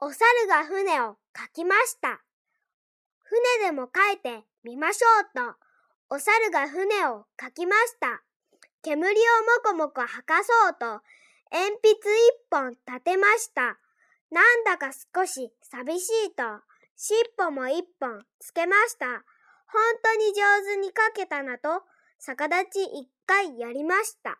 お猿が船を描きました。船でも描いてみましょうと、お猿が船を描きました。煙をもこもこ吐かそうと、鉛筆一本立てました。なんだか少し寂しいと、尻尾も一本つけました。本当に上手に描けたなと、逆立ち一回やりました。